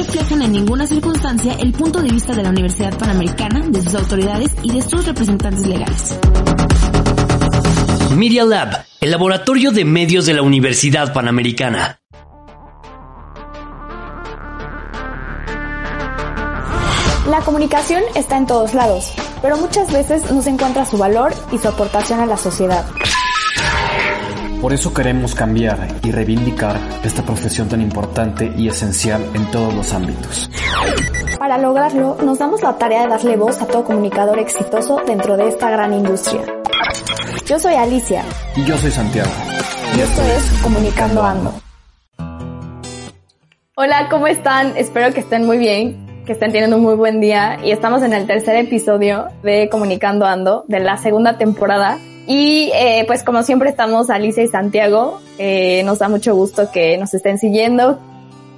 No reflejan en ninguna circunstancia el punto de vista de la Universidad Panamericana, de sus autoridades y de sus representantes legales. Media Lab, el laboratorio de medios de la Universidad Panamericana. La comunicación está en todos lados, pero muchas veces no se encuentra su valor y su aportación a la sociedad. Por eso queremos cambiar y reivindicar esta profesión tan importante y esencial en todos los ámbitos. Para lograrlo, nos damos la tarea de darle voz a todo comunicador exitoso dentro de esta gran industria. Yo soy Alicia. Y yo soy Santiago. Y esto es Comunicando Ando. Hola, ¿cómo están? Espero que estén muy bien, que estén teniendo un muy buen día y estamos en el tercer episodio de Comunicando Ando de la segunda temporada y eh, pues como siempre estamos Alicia y Santiago, eh, nos da mucho gusto que nos estén siguiendo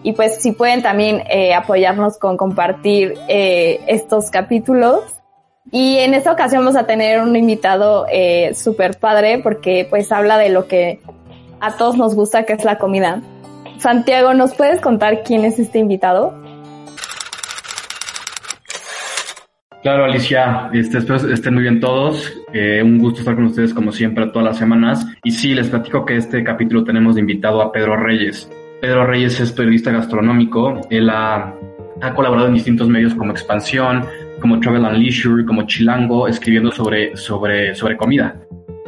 y pues si pueden también eh, apoyarnos con compartir estos capítulos. Y en esta ocasión vamos a tener un invitado eh, súper padre porque pues habla de lo que a todos nos gusta que es la comida. Santiago, ¿nos puedes contar quién es este invitado? Claro, Alicia, este, espero estén muy bien todos. Eh, un gusto estar con ustedes como siempre todas las semanas. Y sí, les platico que este capítulo tenemos de invitado a Pedro Reyes. Pedro Reyes es periodista gastronómico. Él ha, ha colaborado en distintos medios como Expansión, como Travel and Leisure, como Chilango, escribiendo sobre, sobre, sobre comida.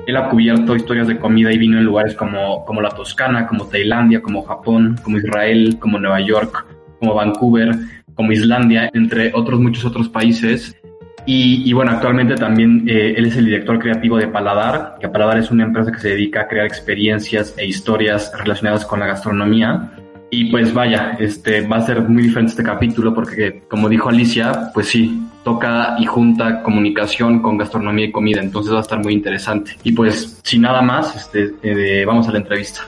Él ha cubierto historias de comida y vino en lugares como, como la Toscana, como Tailandia, como Japón, como Israel, como Nueva York, como Vancouver, como Islandia, entre otros muchos otros países. Y, bueno, actualmente también eh, él es el director creativo de Paladar, que Paladar es una empresa que se dedica a crear experiencias e historias relacionadas con la gastronomía. Y pues vaya, este va a ser muy diferente este capítulo porque como dijo Alicia, pues sí, toca y junta comunicación con gastronomía y comida, entonces va a estar muy interesante. Y pues sin nada más, este, eh, vamos a la entrevista.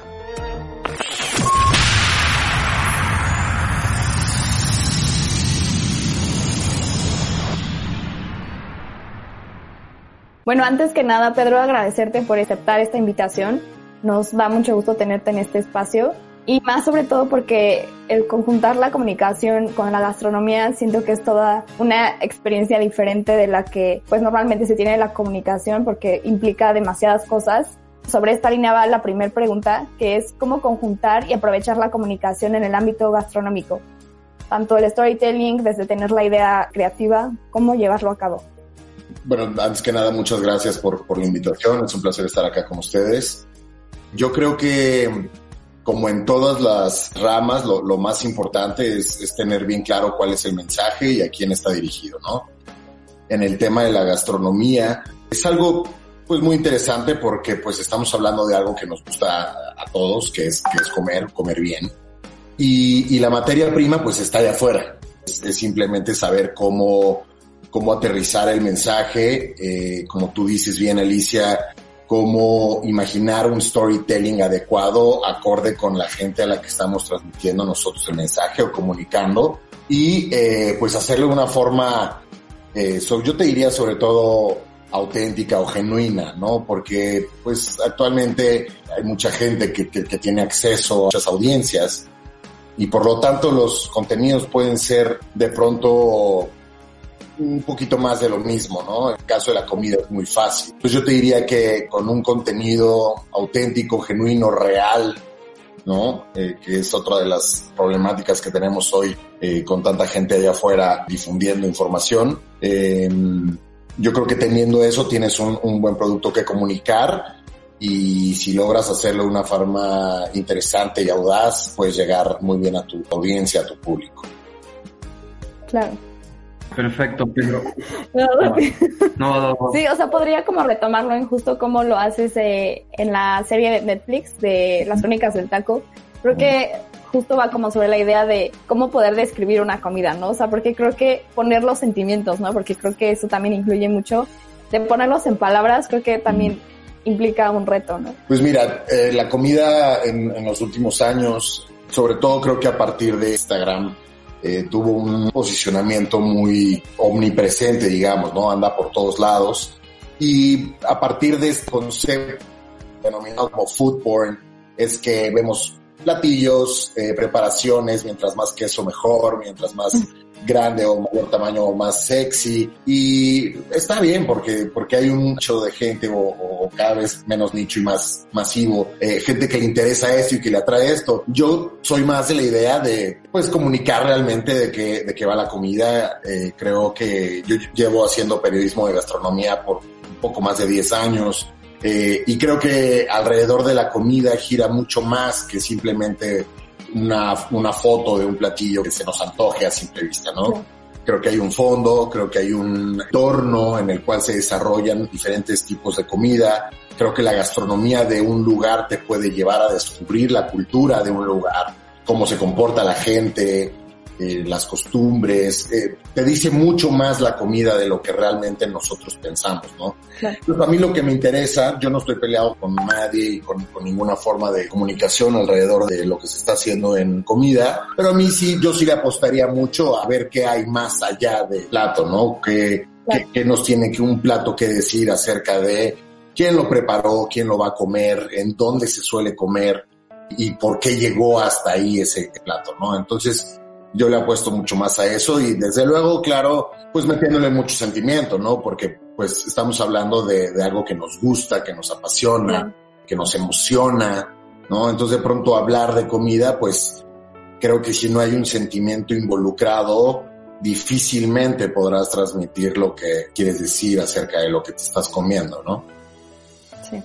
Bueno, antes que nada, Pedro, agradecerte por aceptar esta invitación. Nos da mucho gusto tenerte en este espacio y más sobre todo porque el conjuntar la comunicación con la gastronomía siento que es toda una experiencia diferente de la que pues normalmente se tiene la comunicación porque implica demasiadas cosas. Sobre esta línea va la primera pregunta, que es cómo conjuntar y aprovechar la comunicación en el ámbito gastronómico. Tanto el storytelling, desde tener la idea creativa, cómo llevarlo a cabo. Bueno, antes que nada, muchas gracias por, por la invitación. Es un placer estar acá con ustedes. Yo creo que, como en todas las ramas, lo, lo más importante es, es, tener bien claro cuál es el mensaje y a quién está dirigido, ¿no? En el tema de la gastronomía, es algo pues muy interesante porque pues estamos hablando de algo que nos gusta a, todos, que es, que es comer, comer bien. Y, y la materia prima pues está allá afuera. Es, es simplemente saber cómo cómo aterrizar el mensaje, eh, como tú dices bien, Alicia, cómo imaginar un storytelling adecuado, acorde con la gente a la que estamos transmitiendo nosotros el mensaje o comunicando, y eh, pues hacerlo de una forma, eh, yo te diría sobre todo auténtica o genuina, ¿no? Porque pues actualmente hay mucha gente que, que, que tiene acceso a muchas audiencias y por lo tanto los contenidos pueden ser de pronto un poquito más de lo mismo, ¿no? En el caso de la comida es muy fácil. Pues yo te diría que con un contenido auténtico, genuino, real, ¿no? Eh, que es otra de las problemáticas que tenemos hoy eh, con tanta gente allá afuera difundiendo información. Eh, yo creo que teniendo eso tienes un, un, buen producto que comunicar y si logras hacerlo de una forma interesante y audaz, puedes llegar muy bien a tu audiencia, a tu público. Claro. Perfecto, Pedro. No, no, no, sí, o sea, podría como retomarlo en justo como lo haces eh, en la serie de Netflix de Las Crónicas del Taco. Creo que justo va como sobre la idea de cómo poder describir una comida, ¿no? O sea, porque creo que poner los sentimientos, ¿no? Porque creo que eso también incluye mucho. De ponerlos en palabras, creo que también implica un reto, ¿no? Pues mira, eh, la comida en, en los últimos años, sobre todo creo que a partir de Instagram, eh, tuvo un posicionamiento muy omnipresente, digamos, ¿no? Anda por todos lados. Y a partir de este concepto denominado como food porn, es que vemos platillos, eh, preparaciones, mientras más queso mejor, mientras más grande o mayor tamaño o más sexy. Y está bien porque, porque hay un nicho de gente o, cada vez menos nicho y más masivo, eh, gente que le interesa esto y que le atrae esto. Yo soy más de la idea de pues comunicar realmente de qué, de qué va la comida. Eh, creo que yo llevo haciendo periodismo de gastronomía por un poco más de 10 años. Eh, y creo que alrededor de la comida gira mucho más que simplemente una, una foto de un platillo que se nos antoje a simple vista, ¿no? Creo que hay un fondo, creo que hay un entorno en el cual se desarrollan diferentes tipos de comida. Creo que la gastronomía de un lugar te puede llevar a descubrir la cultura de un lugar, cómo se comporta la gente, eh, las costumbres, eh, te dice mucho más la comida de lo que realmente nosotros pensamos, ¿no? Claro. Entonces, a mí lo que me interesa, yo no estoy peleado con nadie y con, con, ninguna forma de comunicación alrededor de lo que se está haciendo en comida, pero a mí sí, yo sí le apostaría mucho a ver qué hay más allá del plato, ¿no? Que, claro. que, que nos tiene que un plato que decir acerca de quién lo preparó, quién lo va a comer, en dónde se suele comer y por qué llegó hasta ahí ese plato, ¿no? Entonces, yo le apuesto mucho más a eso y desde luego, claro, pues metiéndole mucho sentimiento, ¿no? Porque pues estamos hablando de, de algo que nos gusta, que nos apasiona, claro. que nos emociona, ¿no? Entonces de pronto hablar de comida, pues creo que si no hay un sentimiento involucrado, difícilmente podrás transmitir lo que quieres decir acerca de lo que te estás comiendo, ¿no? Sí.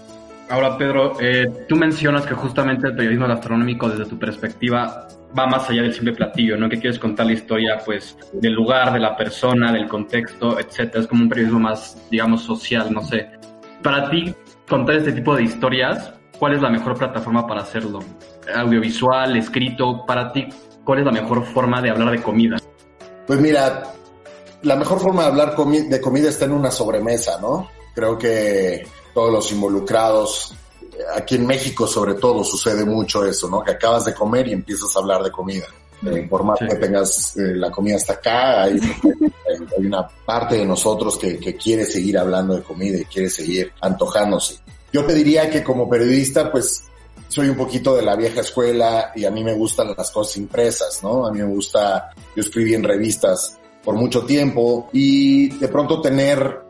Ahora, Pedro, eh, tú mencionas que justamente el periodismo gastronómico desde tu perspectiva va más allá del simple platillo, ¿no? Que quieres contar la historia, pues, del lugar, de la persona, del contexto, etcétera. Es como un periodismo más, digamos, social, no sé. Para ti, contar este tipo de historias, ¿cuál es la mejor plataforma para hacerlo? Audiovisual, escrito, para ti, ¿cuál es la mejor forma de hablar de comida? Pues mira, la mejor forma de hablar de comida está en una sobremesa, ¿no? Creo que todos los involucrados aquí en México sobre todo sucede mucho eso, ¿no? Que acabas de comer y empiezas a hablar de comida. Eh, por más sí. que tengas eh, la comida hasta acá, hay, hay, una parte de nosotros que, que, quiere seguir hablando de comida y quiere seguir antojándose. Yo te diría que como periodista, pues soy un poquito de la vieja escuela y a mí me gustan las cosas impresas, ¿no? A mí me gusta, yo escribí en revistas por mucho tiempo y de pronto tener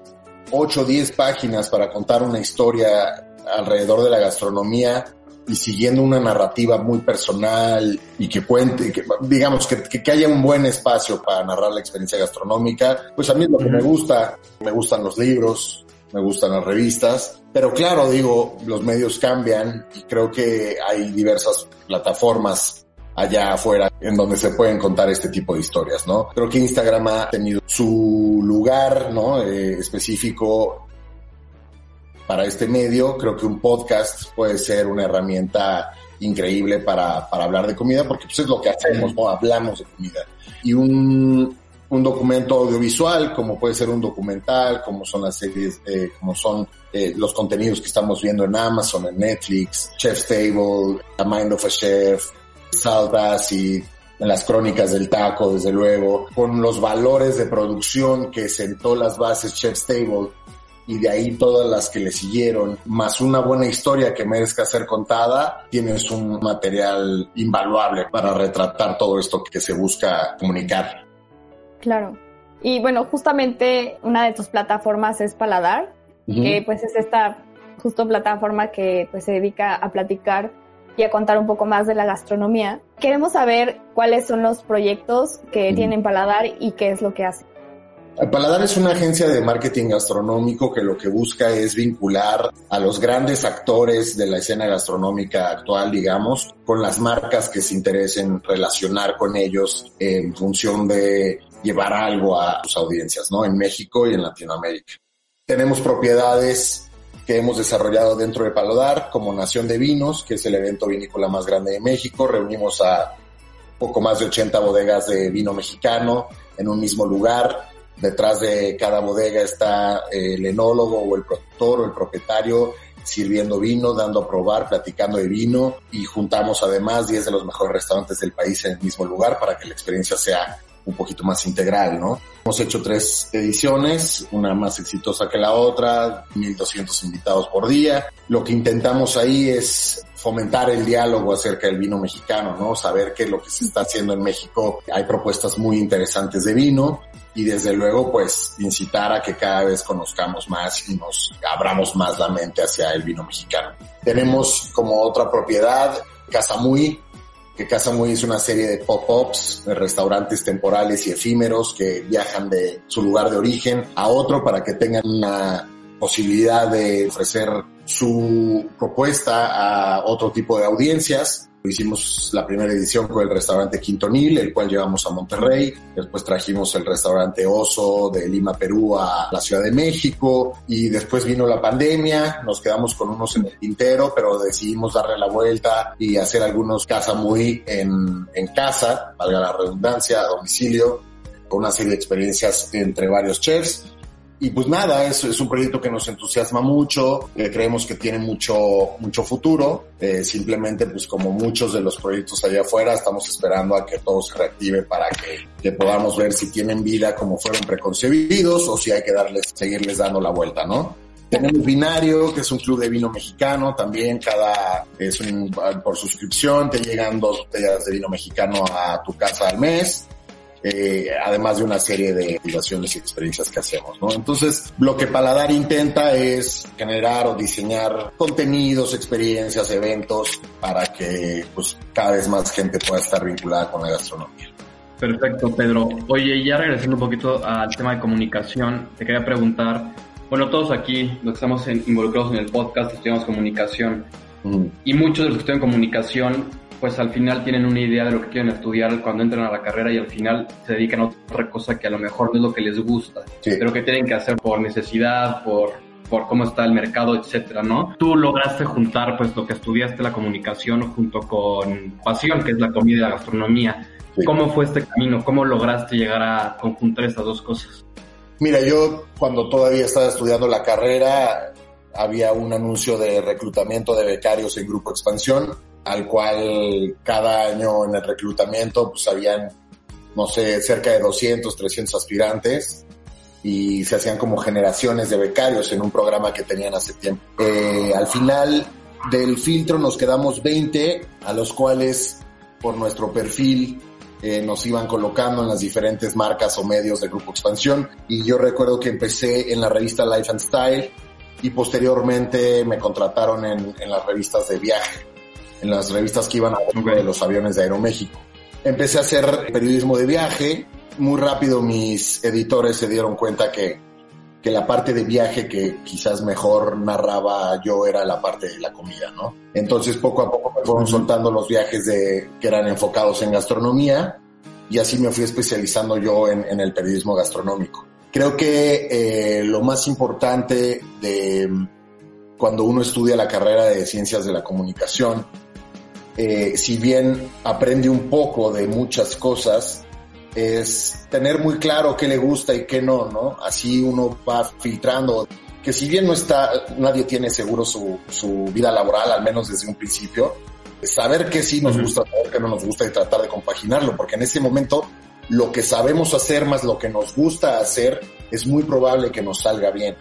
8 o 10 páginas para contar una historia alrededor de la gastronomía y siguiendo una narrativa muy personal y que cuente, que, digamos, que, que, que, haya un buen espacio para narrar la experiencia gastronómica, pues a mí es lo que me gusta. Me gustan los libros, me gustan las revistas, pero claro, digo, los medios cambian y creo que hay diversas plataformas allá afuera en donde se pueden contar este tipo de historias, ¿no? Creo que Instagram ha tenido su lugar, ¿no? Eh, específico para este medio. Creo que un podcast puede ser una herramienta increíble para, para hablar de comida, porque pues es lo que hacemos, ¿no? Hablamos de comida. Y un, un documento audiovisual, como puede ser un documental, como son las series, eh, como son eh, los contenidos que estamos viendo en Amazon, en Netflix, Chef's Table, The Mind of a Chef, Saltas y en las crónicas del taco, desde luego, con los valores de producción que sentó las bases Chef's Table y de ahí todas las que le siguieron, más una buena historia que merezca ser contada, tienes un material invaluable para retratar todo esto que se busca comunicar. Claro. Y bueno, justamente una de tus plataformas es Paladar, uh -huh. que pues es esta justo plataforma que pues se dedica a platicar y a contar un poco más de la gastronomía. Queremos saber cuáles son los proyectos que uh -huh. tienen Paladar y qué es lo que hacen. Paladar es una agencia de marketing gastronómico que lo que busca es vincular a los grandes actores de la escena gastronómica actual, digamos, con las marcas que se interesen relacionar con ellos en función de llevar algo a sus audiencias, ¿no? En México y en Latinoamérica. Tenemos propiedades que hemos desarrollado dentro de Paladar, como Nación de Vinos, que es el evento vinícola más grande de México. Reunimos a poco más de 80 bodegas de vino mexicano en un mismo lugar. Detrás de cada bodega está el enólogo o el productor o el propietario sirviendo vino, dando a probar, platicando de vino y juntamos además 10 de los mejores restaurantes del país en el mismo lugar para que la experiencia sea un poquito más integral, ¿no? Hemos hecho tres ediciones, una más exitosa que la otra, 1200 invitados por día. Lo que intentamos ahí es fomentar el diálogo acerca del vino mexicano, ¿no? Saber que lo que se está haciendo en México hay propuestas muy interesantes de vino y desde luego pues incitar a que cada vez conozcamos más y nos abramos más la mente hacia el vino mexicano. Tenemos como otra propiedad Casa Muy, que Casa Muy es una serie de pop-ups, de restaurantes temporales y efímeros que viajan de su lugar de origen a otro para que tengan una posibilidad de ofrecer su propuesta a otro tipo de audiencias. Hicimos la primera edición con el restaurante Quintonil, el cual llevamos a Monterrey. Después trajimos el restaurante Oso de Lima, Perú a la Ciudad de México. Y después vino la pandemia. Nos quedamos con unos en el tintero, pero decidimos darle la vuelta y hacer algunos casa muy en, en casa, valga la redundancia, a domicilio, con una serie de experiencias entre varios chefs. Y pues nada, es, es un proyecto que nos entusiasma mucho, que creemos que tiene mucho, mucho futuro. Eh, simplemente, pues como muchos de los proyectos allá afuera, estamos esperando a que todo se reactive para que, que podamos ver si tienen vida como fueron preconcebidos o si hay que darles, seguirles dando la vuelta, ¿no? Tenemos Binario, que es un club de vino mexicano, también cada, es un, por suscripción, te llegan dos botellas de vino mexicano a tu casa al mes eh, además de una serie de activaciones y experiencias que hacemos, ¿no? Entonces, lo que Paladar intenta es generar o diseñar contenidos, experiencias, eventos para que pues cada vez más gente pueda estar vinculada con la gastronomía. Perfecto, Pedro. Oye, ya regresando un poquito al tema de comunicación, te quería preguntar, bueno, todos aquí, los que estamos involucrados en el podcast, estudiamos comunicación, mm. y muchos de los que estudian comunicación pues al final tienen una idea de lo que quieren estudiar cuando entran a la carrera y al final se dedican a otra cosa que a lo mejor no es lo que les gusta, pero que tienen que hacer por necesidad, por, por cómo está el mercado, etcétera, ¿no? Tú lograste juntar pues lo que estudiaste la comunicación junto con pasión, que es la comida y la gastronomía. ¿Cómo fue este camino? ¿Cómo lograste llegar a conjuntar estas dos cosas? Mira, yo cuando todavía estaba estudiando la carrera, había un anuncio de reclutamiento de becarios en Grupo Expansión al cual cada año en el reclutamiento pues habían, no sé, cerca de 200, 300 aspirantes y se hacían como generaciones de becarios en un programa que tenían hace tiempo. Eh, al final del filtro nos quedamos 20, a los cuales por nuestro perfil eh, nos iban colocando en las diferentes marcas o medios de Grupo Expansión. Y yo recuerdo que empecé en la revista Life and Style y posteriormente me contrataron en, en las revistas de viaje en las revistas que iban a de los aviones de Aeroméxico. Empecé a hacer periodismo de viaje. Muy rápido mis editores se dieron cuenta que, que la parte de viaje que quizás mejor narraba yo era la parte de la comida, ¿no? Entonces poco a poco me fueron soltando los viajes de, que eran enfocados en gastronomía y así me fui especializando yo en, en el periodismo gastronómico. Creo que eh, lo más importante de cuando uno estudia la carrera de ciencias de la comunicación eh, si bien aprende un poco de muchas cosas, es tener muy claro qué le gusta y qué no, ¿no? Así uno va filtrando, que si bien no está, nadie tiene seguro su, su vida laboral, al menos desde un principio, saber qué sí nos gusta, saber qué no nos gusta y tratar de compaginarlo, porque en ese momento lo que sabemos hacer más lo que nos gusta hacer es muy probable que nos salga bien.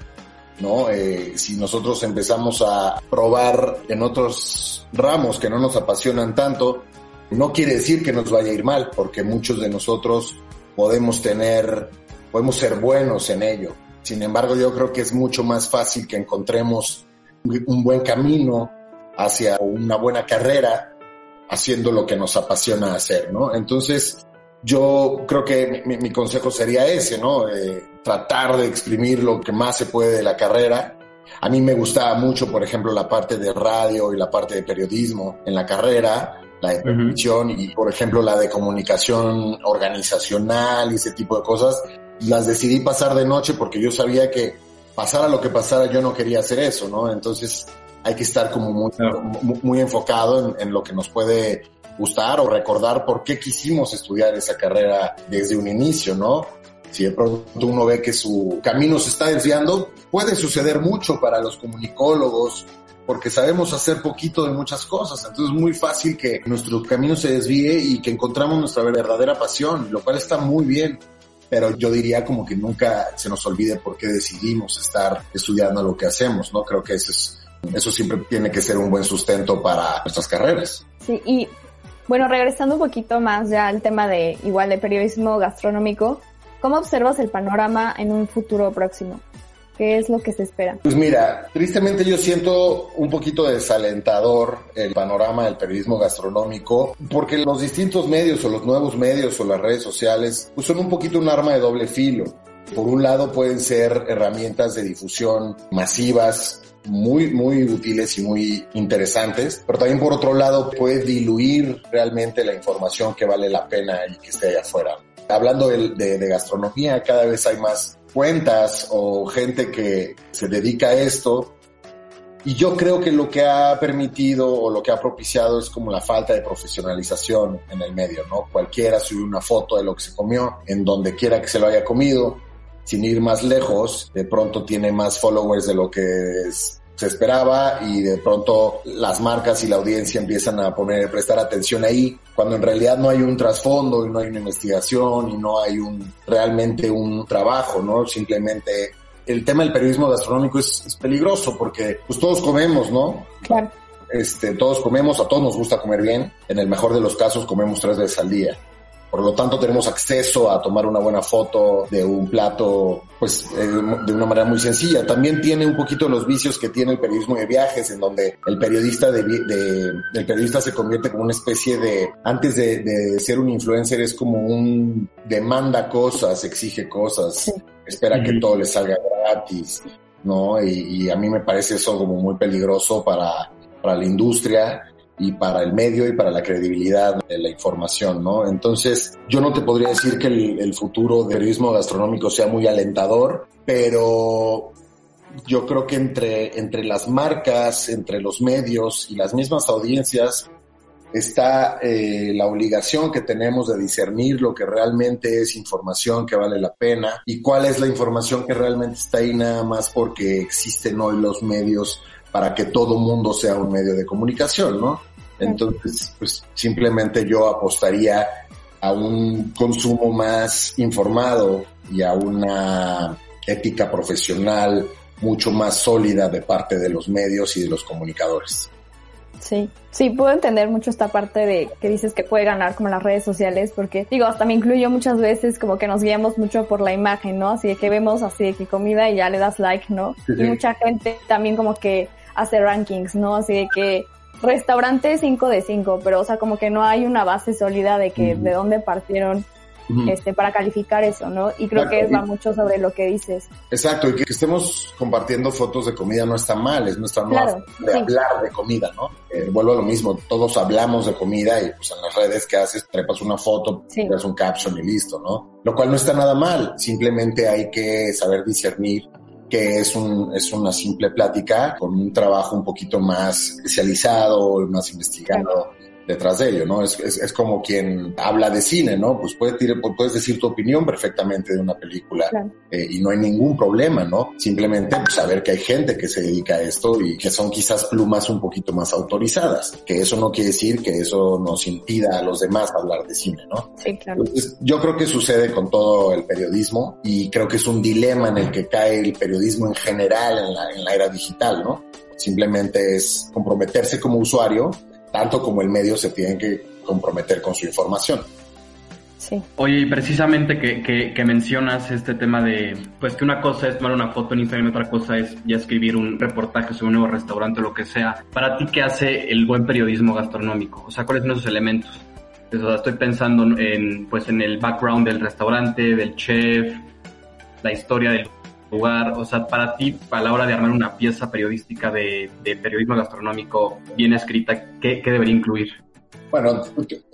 ¿No? Eh, si nosotros empezamos a probar en otros ramos que no nos apasionan tanto, no quiere decir que nos vaya a ir mal, porque muchos de nosotros podemos tener, podemos ser buenos en ello. Sin embargo, yo creo que es mucho más fácil que encontremos un buen camino hacia una buena carrera haciendo lo que nos apasiona hacer, ¿no? Entonces, yo creo que mi, consejo sería ese, ¿no? Eh, tratar de exprimir lo que más se puede de la carrera. A mí me gustaba mucho, por ejemplo, la parte de radio y la parte de periodismo en la carrera, la de televisión y, por ejemplo, la de comunicación organizacional y ese tipo de cosas. Las decidí pasar de noche porque yo sabía que pasara lo que pasara, yo no quería hacer eso, ¿no? Entonces hay que estar como muy, muy, enfocado en, en, lo que nos puede gustar o recordar por qué quisimos estudiar esa carrera desde un inicio, ¿no? Si de pronto uno ve que su camino se está desviando, puede suceder mucho para los comunicólogos, porque sabemos hacer poquito de muchas cosas. Entonces es muy fácil que nuestro camino se desvíe y que encontramos nuestra verdadera pasión, lo cual está muy bien. Pero yo diría como que nunca se nos olvide por qué decidimos estar estudiando lo que hacemos, ¿no? Creo que eso es, eso siempre tiene que ser un buen sustento para nuestras carreras. Sí, y bueno, regresando un poquito más ya al tema de igual de periodismo gastronómico, ¿cómo observas el panorama en un futuro próximo? ¿Qué es lo que se espera? Pues mira, tristemente yo siento un poquito desalentador el panorama del periodismo gastronómico, porque los distintos medios o los nuevos medios o las redes sociales pues son un poquito un arma de doble filo. Por un lado pueden ser herramientas de difusión masivas muy, muy útiles y muy interesantes, pero también por otro lado puede diluir realmente la información que vale la pena y que esté allá afuera. Hablando de, de, de gastronomía, cada vez hay más cuentas o gente que se dedica a esto. Y yo creo que lo que ha permitido o lo que ha propiciado es como la falta de profesionalización en el medio, ¿no? Cualquiera sube una foto de lo que se comió, en donde quiera que se lo haya comido, sin ir más lejos, de pronto tiene más followers de lo que es, se esperaba y de pronto las marcas y la audiencia empiezan a poner, prestar atención ahí, cuando en realidad no hay un trasfondo y no hay una investigación y no hay un, realmente un trabajo, ¿no? Simplemente el tema del periodismo gastronómico es, es peligroso porque pues todos comemos, ¿no? Claro. Este, todos comemos, a todos nos gusta comer bien, en el mejor de los casos comemos tres veces al día. Por lo tanto, tenemos acceso a tomar una buena foto de un plato, pues, eh, de una manera muy sencilla. También tiene un poquito los vicios que tiene el periodismo de viajes, en donde el periodista de, de el periodista se convierte como una especie de, antes de, de, ser un influencer, es como un demanda cosas, exige cosas, sí. espera mm -hmm. que todo le salga gratis, ¿no? Y, y a mí me parece eso como muy peligroso para, para la industria y para el medio y para la credibilidad de la información, ¿no? Entonces, yo no te podría decir que el, futuro del periodismo gastronómico sea muy alentador, pero yo creo que entre, entre las marcas, entre los medios y las mismas audiencias está eh, la obligación que tenemos de discernir lo que realmente es información que vale la pena y cuál es la información que realmente está ahí nada más porque existen hoy los medios para que todo mundo sea un medio de comunicación, ¿no? Entonces, pues simplemente yo apostaría a un consumo más informado y a una ética profesional mucho más sólida de parte de los medios y de los comunicadores. Sí, sí, puedo entender mucho esta parte de que dices que puede ganar como las redes sociales, porque digo, hasta me incluyo muchas veces como que nos guiamos mucho por la imagen, ¿no? Así de que vemos así de que comida y ya le das like, ¿no? Sí, sí. Y mucha gente también como que hace rankings, ¿no? Así de que restaurante 5 de 5, pero o sea, como que no hay una base sólida de que uh -huh. de dónde partieron uh -huh. este para calificar eso, ¿no? Y creo que va mucho sobre lo que dices. Exacto, y que, estemos compartiendo fotos de comida no está mal, es nuestra claro, de sí. hablar de comida, ¿no? Eh, vuelvo a lo mismo, todos hablamos de comida y pues en las redes que haces, trepas una foto, sí. un caption y listo, ¿no? Lo cual no está nada mal, simplemente hay que saber discernir que es, un, es una simple plática con un trabajo un poquito más especializado, más investigado. Detrás de ello, ¿no? Es, es, es, como quien habla de cine, ¿no? Pues puedes, puedes decir tu opinión perfectamente de una película claro. eh, y no hay ningún problema, ¿no? Simplemente pues, saber que hay gente que se dedica a esto y que son quizás plumas un poquito más autorizadas, que eso no quiere decir que eso nos impida a los demás hablar de cine, ¿no? Sí, claro. Entonces, yo creo que sucede con todo el periodismo y creo que es un dilema en el que cae el periodismo en general en la, en la era digital, ¿no? Simplemente es comprometerse como usuario, tanto como el medio se tienen que comprometer con su información. Sí. Oye, y precisamente que, que, que, mencionas este tema de, pues que una cosa es tomar una foto en Instagram y otra cosa es ya escribir un reportaje sobre un nuevo restaurante o lo que sea. Para ti, ¿qué hace el buen periodismo gastronómico? O sea, ¿cuáles son esos elementos? O sea, estoy pensando en, pues, en el background del restaurante, del chef, la historia del lugar, o sea, para ti, a la hora de armar una pieza periodística de, de periodismo gastronómico bien escrita, ¿qué, ¿qué, debería incluir? Bueno,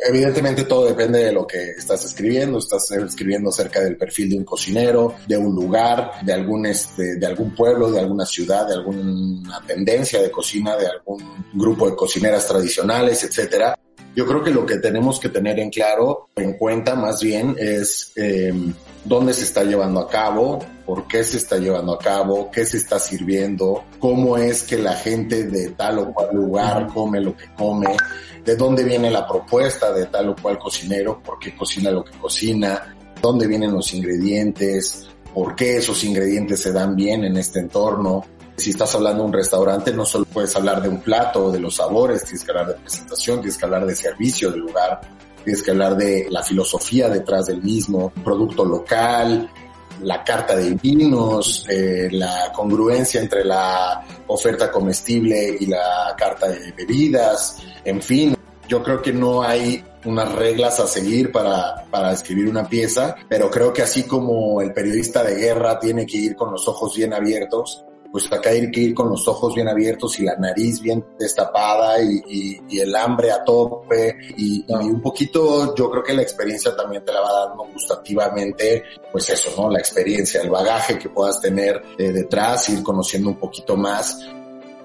evidentemente todo depende de lo que estás escribiendo. Estás escribiendo acerca del perfil de un cocinero, de un lugar, de algún este, de algún pueblo, de alguna ciudad, de alguna tendencia de cocina, de algún grupo de cocineras tradicionales, etcétera. Yo creo que lo que tenemos que tener en claro, en cuenta más bien, es eh, dónde se está llevando a cabo, por qué se está llevando a cabo, qué se está sirviendo, cómo es que la gente de tal o cual lugar come lo que come, de dónde viene la propuesta de tal o cual cocinero, por qué cocina lo que cocina, dónde vienen los ingredientes, por qué esos ingredientes se dan bien en este entorno. Si estás hablando de un restaurante, no solo puedes hablar de un plato de los sabores, tienes que hablar de presentación, tienes que hablar de servicio del lugar, tienes que hablar de la filosofía detrás del mismo, producto local, la carta de vinos, eh, la congruencia entre la oferta comestible y la carta de bebidas, en fin, yo creo que no hay unas reglas a seguir para, para escribir una pieza, pero creo que así como el periodista de guerra tiene que ir con los ojos bien abiertos, pues acá hay que ir con los ojos bien abiertos y la nariz bien destapada y, y, el hambre a tope y, y, un poquito yo creo que la experiencia también te la va dando gustativamente, pues eso, ¿no? La experiencia, el bagaje que puedas tener eh, detrás, ir conociendo un poquito más.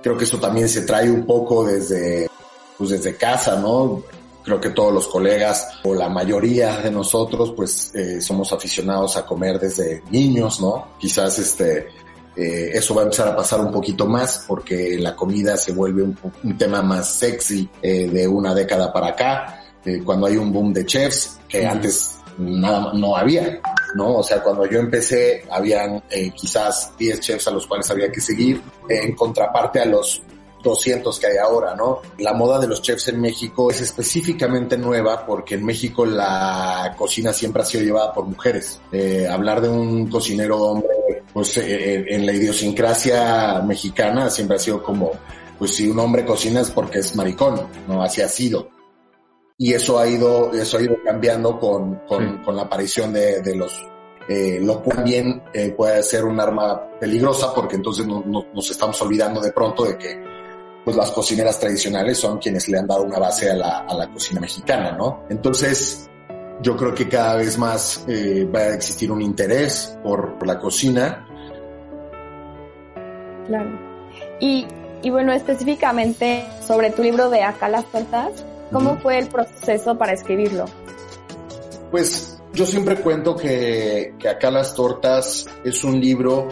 Creo que eso también se trae un poco desde, pues desde casa, ¿no? creo que todos los colegas o la mayoría de nosotros pues eh, somos aficionados a comer desde niños, ¿no? Quizás este eh, eso va a empezar a pasar un poquito más porque la comida se vuelve un, un tema más sexy eh, de una década para acá, eh, cuando hay un boom de chefs que antes nada no había, ¿no? O sea, cuando yo empecé habían quizás 10 chefs a los cuales había que seguir en contraparte a los 200 que hay ahora, ¿no? La moda de los chefs en México es específicamente nueva porque en México la cocina siempre ha sido llevada por mujeres. Eh, hablar de un cocinero hombre, pues eh, en la idiosincrasia mexicana siempre ha sido como, pues si un hombre cocina es porque es maricón, ¿no? Así ha sido. Y eso ha ido, eso ha ido cambiando con, con, sí. con la aparición de, de los eh, lo cual bien eh, puede ser un arma peligrosa porque entonces no, no, nos estamos olvidando de pronto de que pues las cocineras tradicionales son quienes le han dado una base a la, a la cocina mexicana, ¿no? Entonces, yo creo que cada vez más eh, va a existir un interés por, por la cocina. Claro. Y, y, bueno, específicamente sobre tu libro de Acá las tortas, ¿cómo uh -huh. fue el proceso para escribirlo? Pues yo siempre cuento que, que Acá las tortas es un libro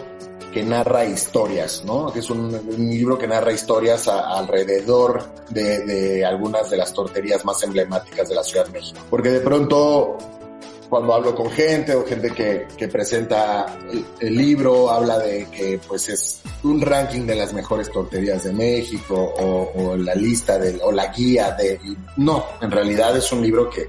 que narra historias, ¿no? Que es un, un libro que narra historias a, alrededor de, de, algunas de las torterías más emblemáticas de la Ciudad de México. Porque de pronto, cuando hablo con gente o gente que, que presenta el, el, libro, habla de que pues es un ranking de las mejores torterías de México o, o la lista de, o la guía de... No, en realidad es un libro que,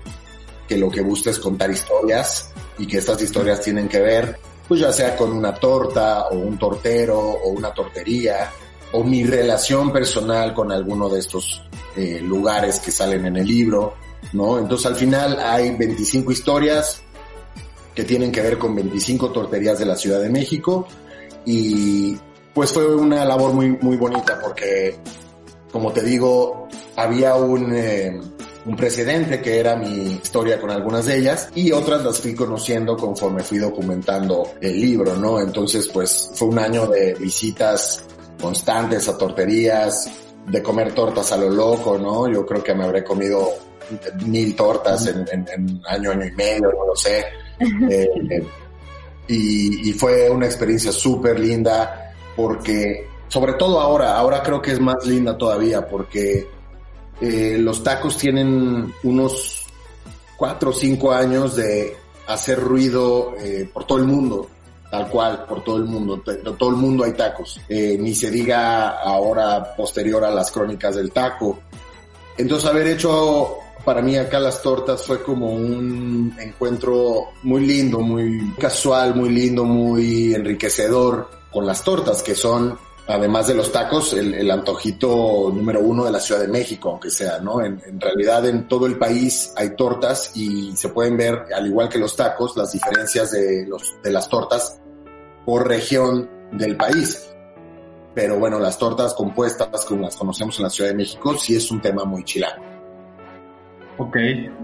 que lo que busca es contar historias y que estas historias tienen que ver pues ya sea con una torta o un tortero o una tortería o mi relación personal con alguno de estos eh, lugares que salen en el libro, ¿no? Entonces al final hay 25 historias que tienen que ver con 25 torterías de la Ciudad de México y pues fue una labor muy, muy bonita porque, como te digo, había un, eh, un precedente que era mi historia con algunas de ellas y otras las fui conociendo conforme fui documentando el libro, ¿no? Entonces pues fue un año de visitas constantes a torterías, de comer tortas a lo loco, ¿no? Yo creo que me habré comido mil tortas en, en, en año, año y medio, no lo sé. eh, y, y fue una experiencia súper linda porque, sobre todo ahora, ahora creo que es más linda todavía porque eh, los tacos tienen unos cuatro o cinco años de hacer ruido eh, por todo el mundo, tal cual, por todo el mundo, todo el mundo hay tacos, eh, ni se diga ahora posterior a las crónicas del taco. Entonces haber hecho para mí acá las tortas fue como un encuentro muy lindo, muy casual, muy lindo, muy enriquecedor con las tortas que son además de los tacos, el, antojito número uno de la Ciudad de México, aunque sea, ¿no? En, en, realidad en todo el país hay tortas y se pueden ver, al igual que los tacos, las diferencias de, los, de las tortas por región del país. Pero bueno, las tortas compuestas, como las conocemos en la Ciudad de México, sí es un tema muy chilango. Ok,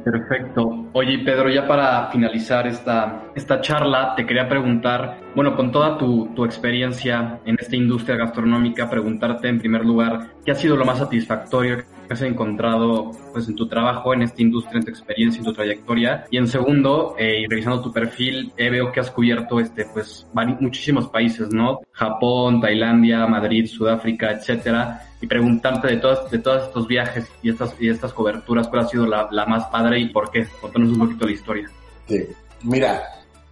perfecto. Oye, Pedro, ya para finalizar esta, esta charla, te quería preguntar, bueno, con toda tu, tu, experiencia en esta industria gastronómica, preguntarte en primer lugar, ¿qué ha sido lo más satisfactorio has encontrado pues en tu trabajo, en esta industria, en tu experiencia, en tu trayectoria. Y en segundo, eh, revisando tu perfil, eh, veo que has cubierto este pues muchísimos países, ¿no? Japón, Tailandia, Madrid, Sudáfrica, etcétera. Y preguntarte de todos, de todos estos viajes y estas, y estas coberturas, ¿cuál ha sido la, la más padre y por qué? Contanos un poquito la historia. Sí. Mira,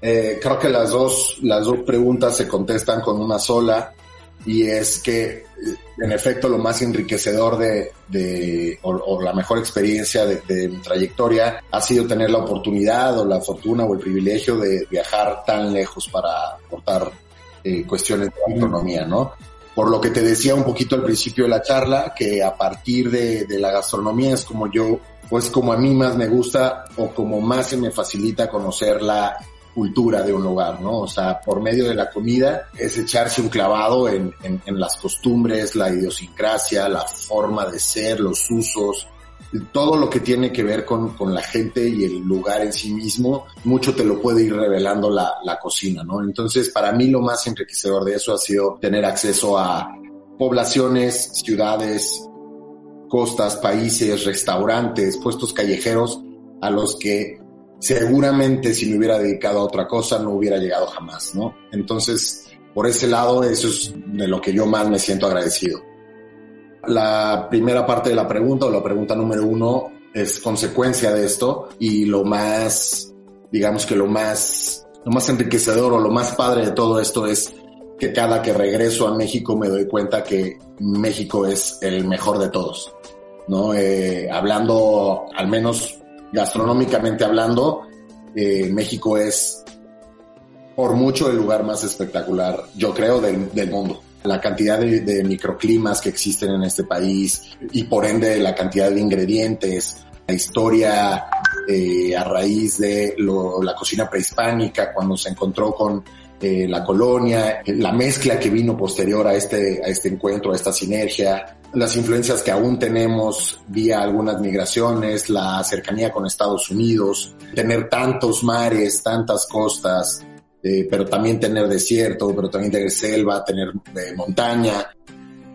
eh, creo que las dos, las dos preguntas se contestan con una sola y es que en efecto lo más enriquecedor de, de o, la mejor experiencia de, mi trayectoria ha sido tener la oportunidad o la fortuna o el privilegio de viajar tan lejos para aportar eh, cuestiones de autonomía, ¿no? Por lo que te decía un poquito al principio de la charla, que a partir de, de la gastronomía es como yo, pues como a mí más me gusta o como más se me facilita conocer la cultura de un lugar, ¿no? O sea, por medio de la comida es echarse un clavado en, en, las costumbres, la idiosincrasia, la forma de ser, los usos, todo lo que tiene que ver con, con, la gente y el lugar en sí mismo, mucho te lo puede ir revelando la, la cocina, ¿no? Entonces, para mí lo más enriquecedor de eso ha sido tener acceso a poblaciones, ciudades, costas, países, restaurantes, puestos callejeros a los que seguramente si me hubiera dedicado a otra cosa no hubiera llegado jamás, ¿no? Entonces, por ese lado, eso es de lo que yo más me siento agradecido. La primera parte de la pregunta o la pregunta número uno es consecuencia de esto y lo más, digamos que lo más, lo más enriquecedor o lo más padre de todo esto es que cada que regreso a México me doy cuenta que México es el mejor de todos, ¿no? Eh, hablando al menos gastronómicamente hablando, eh, México es por mucho el lugar más espectacular, yo creo, del, mundo. La cantidad de, microclimas que existen en este país y por ende la cantidad de ingredientes, la historia eh, a raíz de la cocina prehispánica, cuando se encontró con eh, la colonia, la mezcla que vino posterior a este, a este encuentro, a esta sinergia, las influencias que aún tenemos vía algunas migraciones, la cercanía con Estados Unidos, tener tantos mares, tantas costas, eh, pero también tener desierto, pero también tener selva, tener eh, montaña.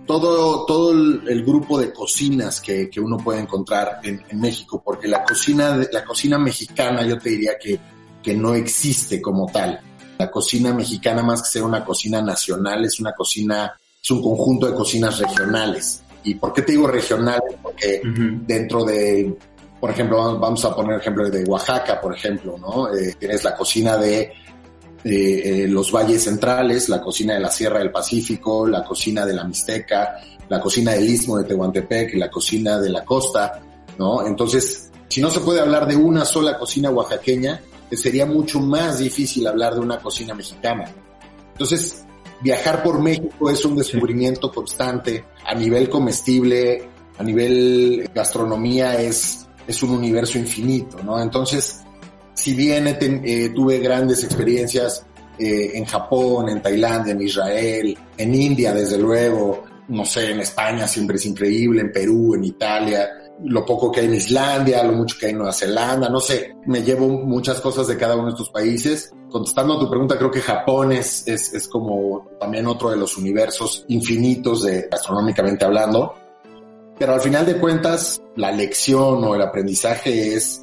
Todo, todo el, grupo de cocinas que, que uno puede encontrar en, México, porque la cocina, la cocina mexicana yo te diría que, que no existe como tal la cocina mexicana, más que ser una cocina nacional, es una cocina, es un conjunto de cocinas regionales. ¿Y por qué te digo regionales? Porque dentro de, por ejemplo, vamos a poner ejemplo de Oaxaca, por ejemplo, ¿no? Eh, tienes la cocina de eh, los valles centrales, la cocina de la Sierra del Pacífico, la cocina de la Mixteca, la cocina del Istmo de Tehuantepec, la cocina de la costa, ¿no? Entonces, si no se puede hablar de una sola cocina oaxaqueña, sería mucho más difícil hablar de una cocina mexicana. Entonces, viajar por México es un descubrimiento constante a nivel comestible, a nivel gastronomía es, es un universo infinito, ¿no? Entonces, si bien eh, tuve grandes experiencias eh, en Japón, en Tailandia, en Israel, en India, desde luego, no sé, en España siempre es increíble, en Perú, en Italia, lo poco que hay en Islandia, lo mucho que hay en Nueva Zelanda, no sé, me llevo muchas cosas de cada uno de estos países. Contestando a tu pregunta, creo que Japón es, es, como también otro de los universos infinitos de gastronómicamente hablando. Pero al final de cuentas, la lección o el aprendizaje es,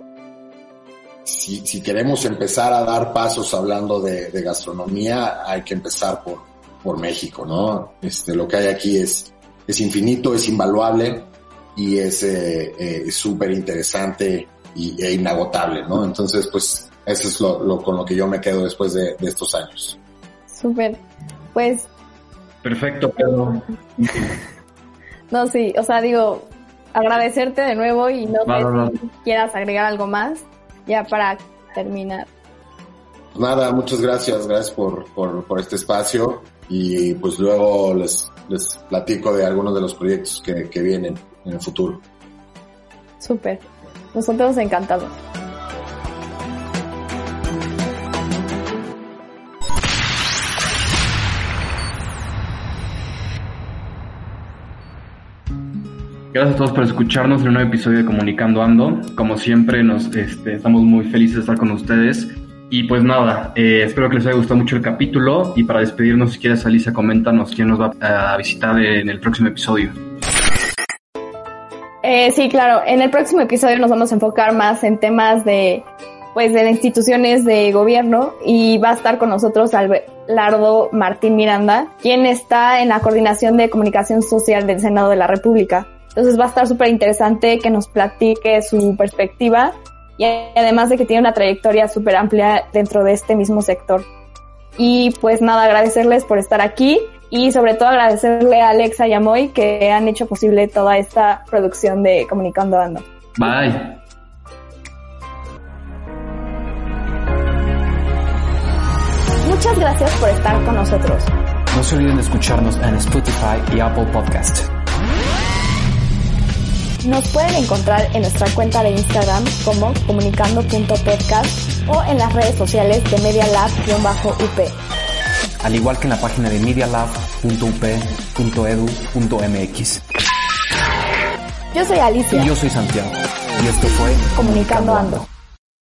si, si queremos empezar a dar pasos hablando de, de gastronomía, hay que empezar por, por México, ¿no? Este, lo que hay aquí es, es infinito, es invaluable y es eh, eh, súper interesante y, e inagotable, ¿no? Entonces, pues, eso es lo, con lo que yo me quedo después de, estos años. Súper. Pues... Perfecto, Pedro. no, sí, o sea, digo, agradecerte de nuevo y no sé si quieras agregar algo más ya para terminar. Nada, muchas gracias, gracias por, por, por este espacio y pues luego les, les platico de algunos de los proyectos que, que vienen en el futuro. Súper. Nosotros encantados. Gracias a todos por escucharnos en un nuevo episodio de Comunicando Ando. Como siempre, nos este, estamos muy felices de estar con ustedes. Y pues nada, eh, espero que les haya gustado mucho el capítulo. Y para despedirnos, si quieres, Alicia, coméntanos quién nos va a visitar en el próximo episodio. Eh, sí, claro. En el próximo episodio nos vamos a enfocar más en temas de, pues, de instituciones de gobierno y va a estar con nosotros Abelardo Martín Miranda, quien está en la coordinación de comunicación social del Senado de la República. Entonces va a estar súper interesante que nos platique su perspectiva y además de que tiene una trayectoria súper amplia dentro de este mismo sector. Y pues nada, agradecerles por estar aquí y sobre todo agradecerle a Alexa y a Moy que han hecho posible toda esta producción de Comunicando Ando. Bye. Muchas gracias por estar con nosotros. No se olviden de escucharnos en Spotify y Apple Podcast. Nos pueden encontrar en nuestra cuenta de Instagram como comunicando.podcast o en las redes sociales de medialab-up. Al igual que en la página de medialab.up.edu.mx. Yo soy Alicia. Y yo soy Santiago. Y esto fue Comunicando Ando.